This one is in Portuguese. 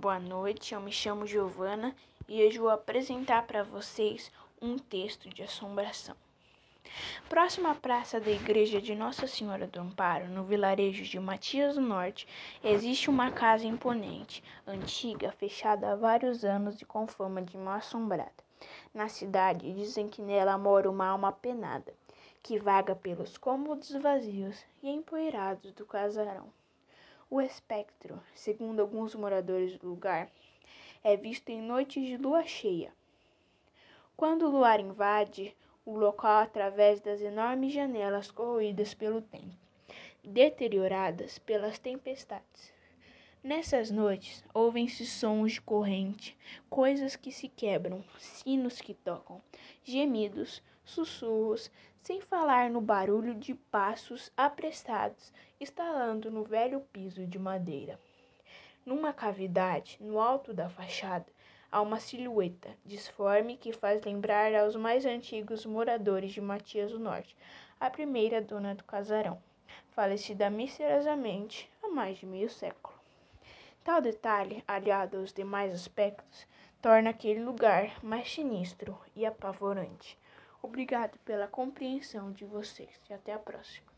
Boa noite, eu me chamo Giovana e hoje vou apresentar para vocês um texto de assombração. Próximo à praça da igreja de Nossa Senhora do Amparo, no vilarejo de Matias do Norte, existe uma casa imponente, antiga, fechada há vários anos e com fama de mal assombrada. Na cidade, dizem que nela mora uma alma penada, que vaga pelos cômodos vazios e empoeirados do casarão. O espectro, segundo alguns moradores do lugar, é visto em noites de lua cheia. Quando o luar invade o local através das enormes janelas corroídas pelo tempo, deterioradas pelas tempestades. Nessas noites, ouvem-se sons de corrente, coisas que se quebram, sinos que tocam, gemidos, sussurros, sem falar no barulho de passos apressados estalando no velho piso de madeira. Numa cavidade, no alto da fachada, há uma silhueta disforme que faz lembrar aos mais antigos moradores de Matias do Norte, a primeira dona do casarão, falecida misteriosamente há mais de meio século. Tal detalhe, aliado aos demais aspectos, torna aquele lugar mais sinistro e apavorante. Obrigado pela compreensão de vocês e até a próxima.